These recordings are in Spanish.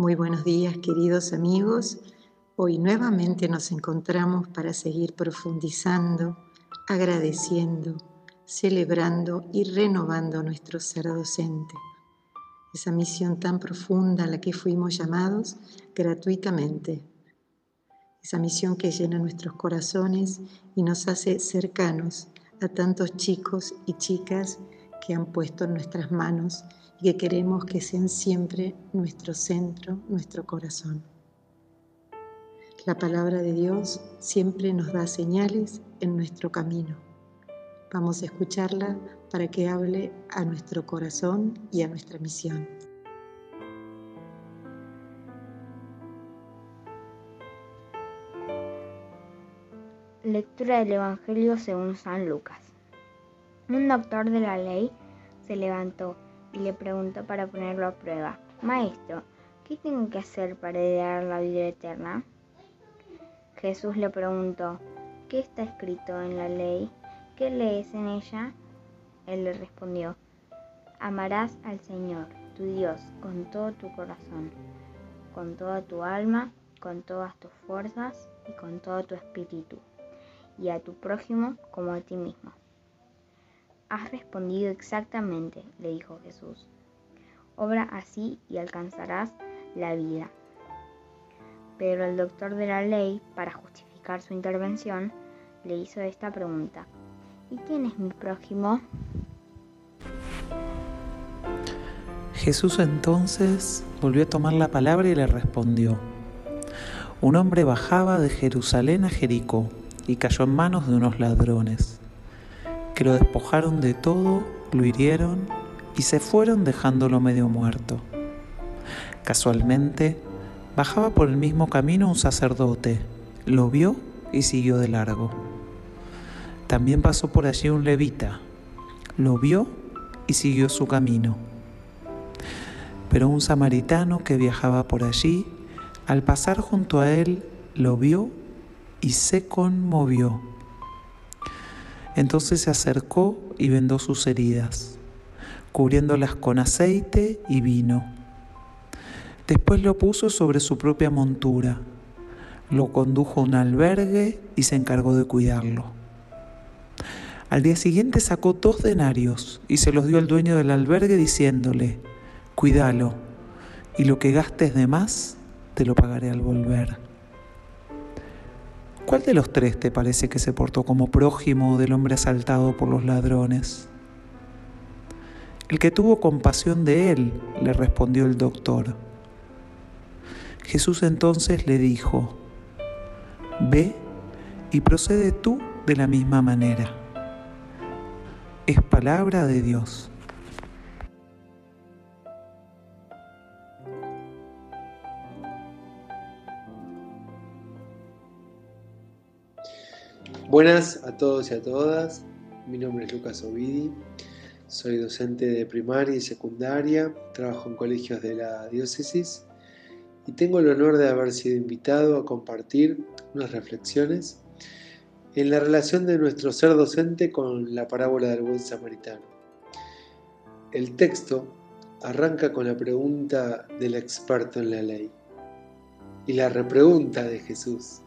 Muy buenos días queridos amigos. Hoy nuevamente nos encontramos para seguir profundizando, agradeciendo, celebrando y renovando nuestro ser docente. Esa misión tan profunda a la que fuimos llamados gratuitamente. Esa misión que llena nuestros corazones y nos hace cercanos a tantos chicos y chicas que han puesto en nuestras manos y que queremos que sean siempre nuestro centro, nuestro corazón. La palabra de Dios siempre nos da señales en nuestro camino. Vamos a escucharla para que hable a nuestro corazón y a nuestra misión. Lectura del Evangelio según San Lucas. Un doctor de la ley se levantó y le preguntó para ponerlo a prueba, Maestro, ¿qué tengo que hacer para heredar la vida eterna? Jesús le preguntó, ¿qué está escrito en la ley? ¿Qué lees en ella? Él le respondió, amarás al Señor, tu Dios, con todo tu corazón, con toda tu alma, con todas tus fuerzas y con todo tu espíritu, y a tu prójimo como a ti mismo. Has respondido exactamente, le dijo Jesús. Obra así y alcanzarás la vida. Pero el doctor de la ley, para justificar su intervención, le hizo esta pregunta. ¿Y quién es mi prójimo? Jesús entonces volvió a tomar la palabra y le respondió. Un hombre bajaba de Jerusalén a Jericó y cayó en manos de unos ladrones que lo despojaron de todo, lo hirieron y se fueron dejándolo medio muerto. Casualmente, bajaba por el mismo camino un sacerdote, lo vio y siguió de largo. También pasó por allí un levita, lo vio y siguió su camino. Pero un samaritano que viajaba por allí, al pasar junto a él, lo vio y se conmovió entonces se acercó y vendó sus heridas, cubriéndolas con aceite y vino. Después lo puso sobre su propia montura, lo condujo a un albergue y se encargó de cuidarlo. Al día siguiente sacó dos denarios y se los dio al dueño del albergue diciéndole, cuídalo, y lo que gastes de más te lo pagaré al volver. ¿Cuál de los tres te parece que se portó como prójimo del hombre asaltado por los ladrones? El que tuvo compasión de él, le respondió el doctor. Jesús entonces le dijo, ve y procede tú de la misma manera. Es palabra de Dios. Buenas a todos y a todas, mi nombre es Lucas Ovidi, soy docente de primaria y secundaria, trabajo en colegios de la diócesis y tengo el honor de haber sido invitado a compartir unas reflexiones en la relación de nuestro ser docente con la parábola del buen samaritano. El texto arranca con la pregunta del experto en la ley y la repregunta de Jesús.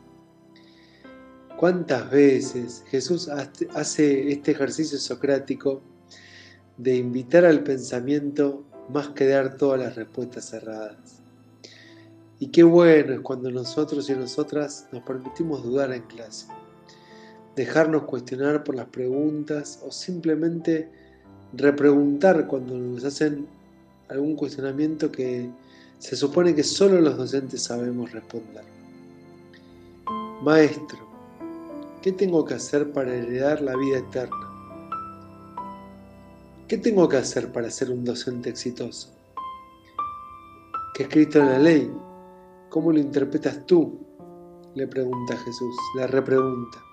¿Cuántas veces Jesús hace este ejercicio socrático de invitar al pensamiento más que dar todas las respuestas cerradas? Y qué bueno es cuando nosotros y nosotras nos permitimos dudar en clase, dejarnos cuestionar por las preguntas o simplemente repreguntar cuando nos hacen algún cuestionamiento que se supone que solo los docentes sabemos responder. Maestro, ¿Qué tengo que hacer para heredar la vida eterna? ¿Qué tengo que hacer para ser un docente exitoso? ¿Qué escrito en la ley? ¿Cómo lo interpretas tú? Le pregunta Jesús, le repregunta.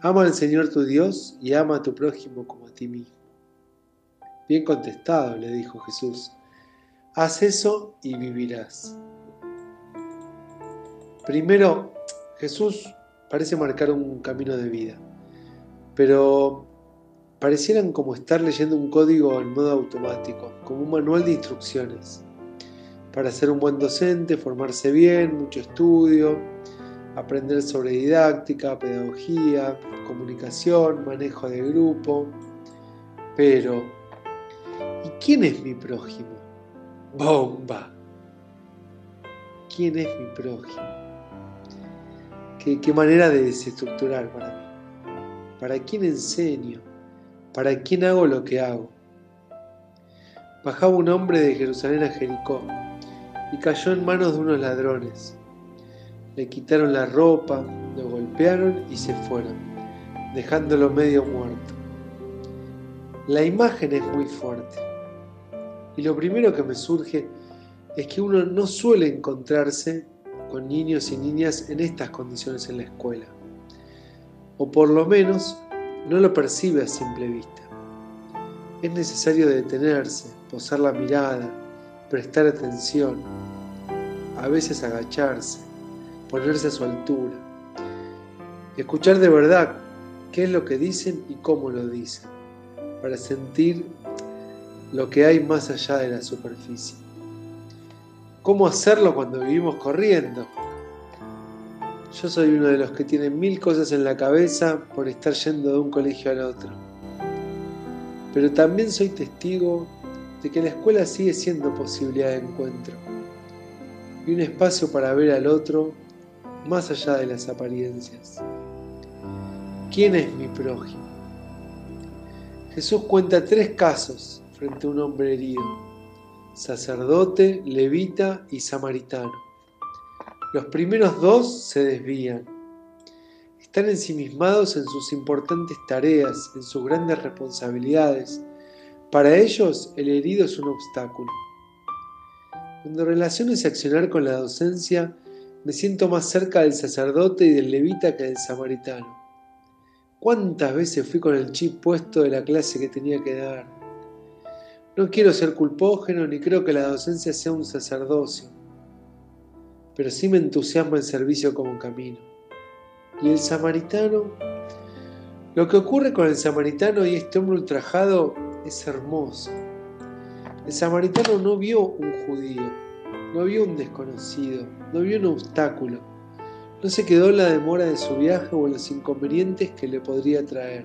Ama al Señor tu Dios y ama a tu prójimo como a ti mismo. Bien contestado, le dijo Jesús. Haz eso y vivirás. Primero, Jesús parece marcar un camino de vida, pero parecieran como estar leyendo un código en modo automático, como un manual de instrucciones. para ser un buen docente, formarse bien, mucho estudio, aprender sobre didáctica, pedagogía, comunicación, manejo de grupo. Pero, ¿y quién es mi prójimo? Bomba. ¿Quién es mi prójimo? ¿Qué, manera de desestructurar para mí? ¿Para quién enseño? ¿Para quién hago lo que hago? Bajaba un hombre de Jerusalén a Jericó y cayó en manos de unos ladrones. Le quitaron la ropa, lo golpearon y se fueron, dejándolo medio muerto. La imagen es muy fuerte. Y lo primero que me surge es que uno no suele encontrarse con niños y niñas en estas condiciones en la escuela. O por lo menos no lo percibe a simple vista. Es necesario detenerse, posar la mirada, prestar atención, a veces agacharse, ponerse a su altura, escuchar de verdad qué es lo que dicen y cómo lo dicen, para sentir lo que hay más allá de la superficie. ¿Cómo hacerlo cuando vivimos corriendo? Yo soy uno de los que tiene mil cosas en la cabeza por estar yendo de un colegio al otro. Pero también soy testigo de que la escuela sigue siendo posibilidad de encuentro y un espacio para ver al otro más allá de las apariencias. ¿Quién es mi prójimo? Jesús cuenta tres casos frente a un hombre herido, sacerdote, levita y samaritano. Los primeros dos se desvían. Están ensimismados en sus importantes tareas, en sus grandes responsabilidades. Para ellos el herido es un obstáculo. Cuando relaciono ese accionar con la docencia, me siento más cerca del sacerdote y del levita que del samaritano. ¿Cuántas veces fui con el chip puesto de la clase que tenía que dar? No quiero ser culpógeno ni creo que la docencia sea un sacerdocio, pero sí me entusiasma el servicio como camino. ¿Y el samaritano? Lo que ocurre con el samaritano y este hombre ultrajado es hermoso. El samaritano no vio un judío, no vio un desconocido, no vio un obstáculo, no se quedó en la demora de su viaje o en los inconvenientes que le podría traer.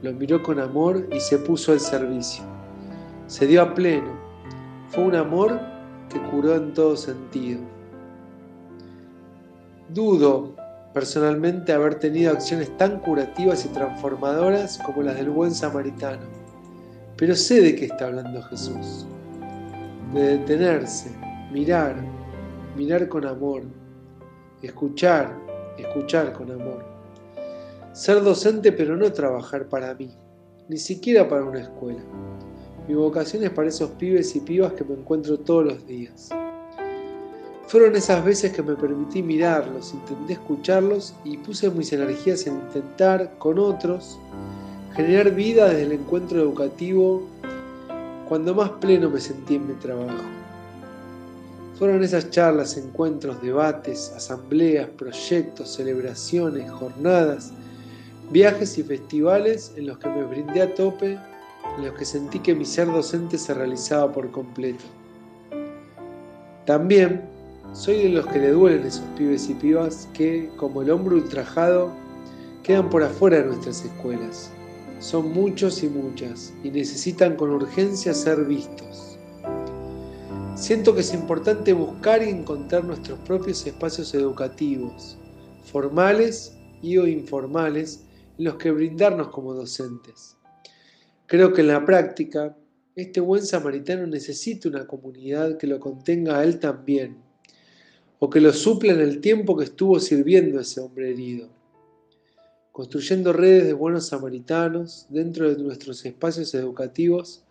Lo miró con amor y se puso al servicio. Se dio a pleno. Fue un amor que curó en todo sentido. Dudo personalmente haber tenido acciones tan curativas y transformadoras como las del buen samaritano pero sé de qué está hablando Jesús. De detenerse, mirar, mirar con amor, escuchar, escuchar con amor. Ser docente pero no trabajar para mí, ni siquiera para una escuela. Mi vocación es para esos pibes y pibas que me encuentro todos los días. Fueron esas veces que me permití mirarlos, intenté escucharlos y puse mis energías en intentar, con otros, generar vida desde el encuentro educativo cuando más pleno me sentí en mi trabajo. Fueron esas charlas, encuentros, debates, asambleas, proyectos, celebraciones, jornadas, viajes y festivales en los que me brindé a tope, en los que sentí que mi ser docente se realizaba por completo. También soy de los que le duelen esos pibes y pibas que, como el hombre ultrajado, quedan por afuera de nuestras escuelas son muchos y muchas y necesitan con urgencia ser vistos. Siento que es importante buscar y encontrar nuestros propios espacios educativos, formales y o informales, en los que brindarnos como docentes. Creo que en la práctica, este buen samaritano necesita una comunidad que lo contenga a él también, o que lo supla en el tiempo que estuvo sirviendo a ese hombre herido construyendo redes de buenos samaritanos dentro de nuestros espacios educativos,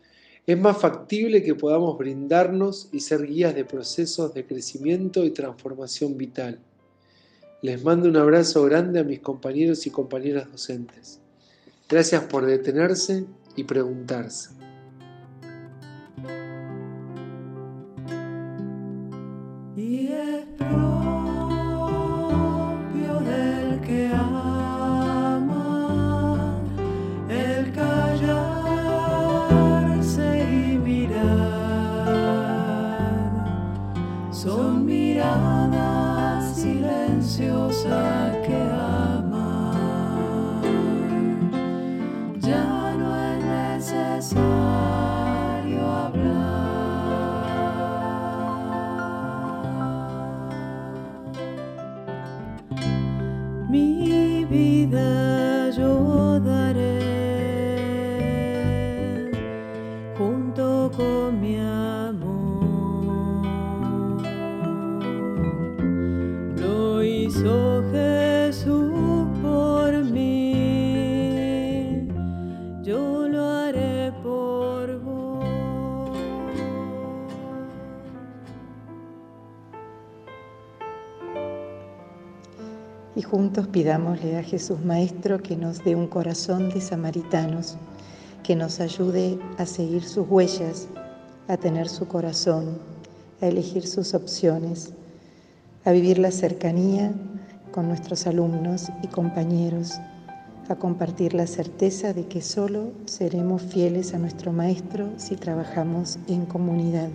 es más factible que podamos brindarnos y ser guías de procesos de crecimiento y transformación vital. Les mando un abrazo grande a mis compañeros y compañeras docentes. Gracias por detenerse y preguntarse. Juntos pidámosle a Jesús Maestro que nos dé un corazón de samaritanos, que nos ayude a seguir sus huellas, a tener su corazón, a elegir sus opciones, a vivir la cercanía con nuestros alumnos y compañeros, a compartir la certeza de que solo seremos fieles a nuestro Maestro si trabajamos en comunidad.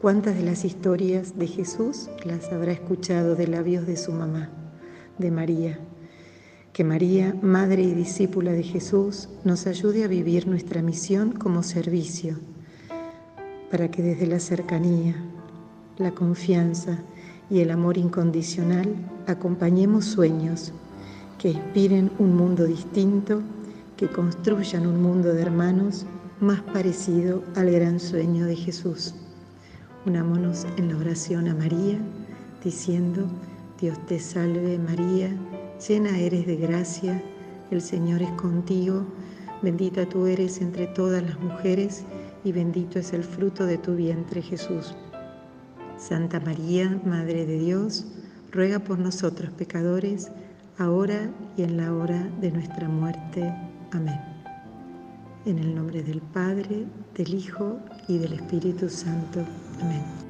¿Cuántas de las historias de Jesús las habrá escuchado de labios de su mamá, de María? Que María, madre y discípula de Jesús, nos ayude a vivir nuestra misión como servicio, para que desde la cercanía, la confianza y el amor incondicional acompañemos sueños que inspiren un mundo distinto, que construyan un mundo de hermanos más parecido al gran sueño de Jesús. Unámonos en la oración a María, diciendo, Dios te salve María, llena eres de gracia, el Señor es contigo, bendita tú eres entre todas las mujeres y bendito es el fruto de tu vientre Jesús. Santa María, Madre de Dios, ruega por nosotros pecadores, ahora y en la hora de nuestra muerte. Amén. En el nombre del Padre, del Hijo y del Espíritu Santo. Amén.